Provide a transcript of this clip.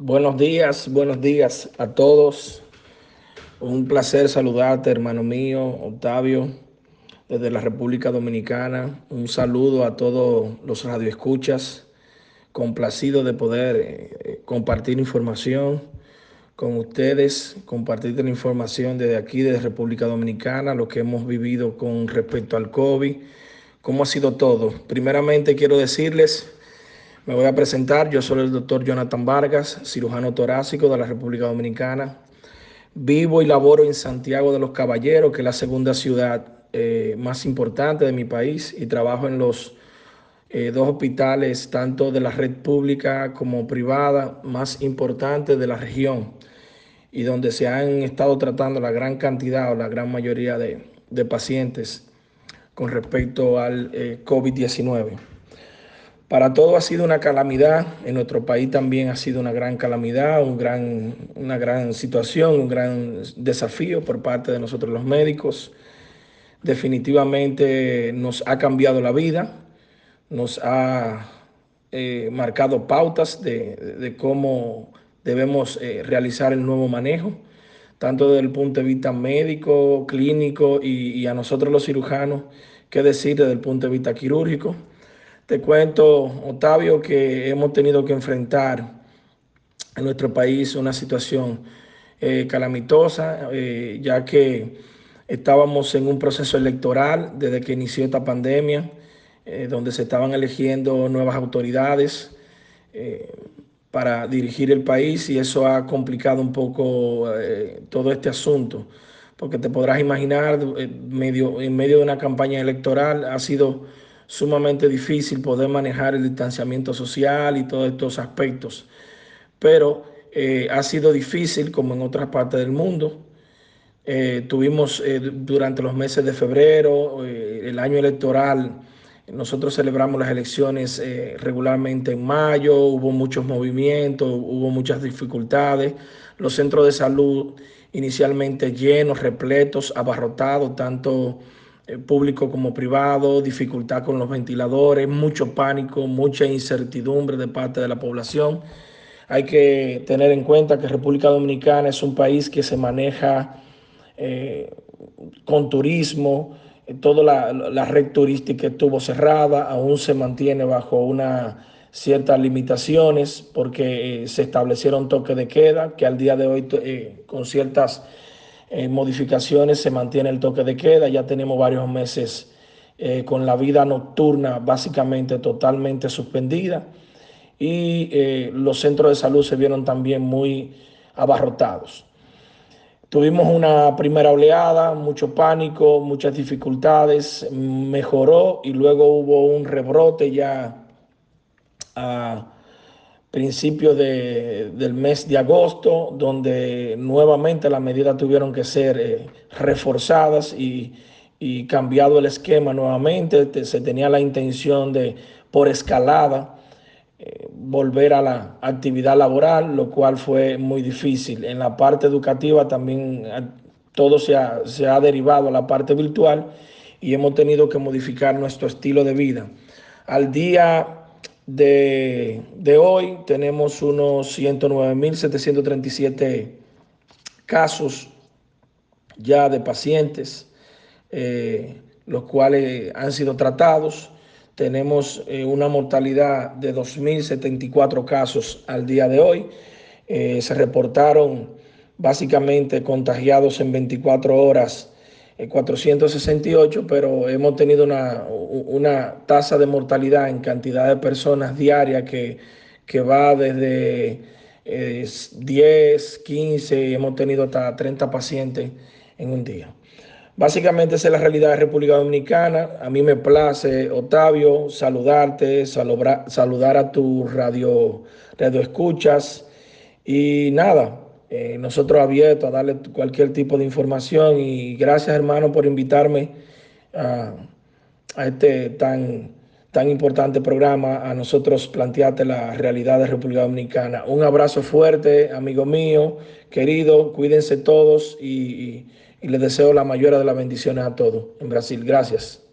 Buenos días, buenos días a todos. Un placer saludarte, hermano mío, Octavio, desde la República Dominicana. Un saludo a todos los radioescuchas. Complacido de poder eh, compartir información con ustedes, compartir la información desde aquí, desde República Dominicana, lo que hemos vivido con respecto al COVID, cómo ha sido todo. Primeramente quiero decirles me voy a presentar, yo soy el doctor Jonathan Vargas, cirujano torácico de la República Dominicana. Vivo y laboro en Santiago de los Caballeros, que es la segunda ciudad eh, más importante de mi país, y trabajo en los eh, dos hospitales, tanto de la red pública como privada, más importantes de la región, y donde se han estado tratando la gran cantidad o la gran mayoría de, pacientes con respecto al eh, COVID-19. Para todo ha sido una calamidad, en nuestro país también ha sido una gran calamidad, un gran, una gran situación, un gran desafío por parte de nosotros los médicos. Definitivamente nos ha cambiado la vida, nos ha eh, marcado pautas de, cómo debemos eh, realizar el nuevo manejo, tanto desde el punto de vista médico, clínico y, y a nosotros los cirujanos, qué decir desde el punto de vista quirúrgico. Te cuento, Octavio, que hemos tenido que enfrentar en nuestro país una situación eh, calamitosa, eh, ya que estábamos en un proceso electoral desde que inició esta pandemia, eh, donde se estaban eligiendo nuevas autoridades para dirigir el país y eso ha complicado un poco todo este asunto, porque te podrás imaginar, medio, en medio de una campaña electoral ha sido sumamente difícil poder manejar el distanciamiento social y todos estos aspectos. Pero eh, ha sido difícil como en otras partes del mundo. Eh, tuvimos eh, durante los meses de febrero, el año electoral, nosotros celebramos las elecciones regularmente en mayo, hubo muchos movimientos, hubo muchas dificultades. Los centros de salud inicialmente llenos, repletos, abarrotados, tanto público como privado, dificultad con los ventiladores, mucho pánico, mucha incertidumbre de parte de la población. Hay que tener en cuenta que República Dominicana es un país que se maneja eh, con turismo, eh, toda la, la, red turística estuvo cerrada, aún se mantiene bajo una ciertas limitaciones porque eh, se establecieron toques de queda que al día de hoy eh, con ciertas modificaciones se mantiene el toque de queda. Ya tenemos varios meses eh, con la vida nocturna básicamente totalmente suspendida y eh, los centros de salud se vieron también muy abarrotados. Tuvimos una primera oleada, mucho pánico, muchas dificultades, mejoró y luego hubo un rebrote ya a principios de, del mes de agosto, donde nuevamente las medidas tuvieron que ser eh, reforzadas y, cambiado el esquema nuevamente. Se tenía la intención de, por escalada, eh, volver a la actividad laboral, lo cual fue muy difícil. En la parte educativa también eh, todo se ha, se ha derivado a la parte virtual y hemos tenido que modificar nuestro estilo de vida. Al día de, de hoy tenemos unos 109.737 casos ya de pacientes, eh, los cuales han sido tratados. Tenemos eh, una mortalidad de 2.074 casos al día de hoy. Eh, se reportaron básicamente contagiados en 24 horas 468, pero hemos tenido una, una, tasa de mortalidad en cantidad de personas diarias que, que va desde eh, 10, 15, hemos tenido hasta 30 pacientes en un día. Básicamente esa es la realidad de República Dominicana. A mí me place, Octavio, saludarte, saludar, a tu radio, radio escuchas y nada, eh, nosotros abiertos a darle cualquier tipo de información y gracias hermano por invitarme a, este tan, tan importante programa, a nosotros plantearte la realidad de República Dominicana. Un abrazo fuerte, amigo mío, querido, cuídense todos y, y les deseo la mayor de las bendiciones a todos en Brasil. Gracias.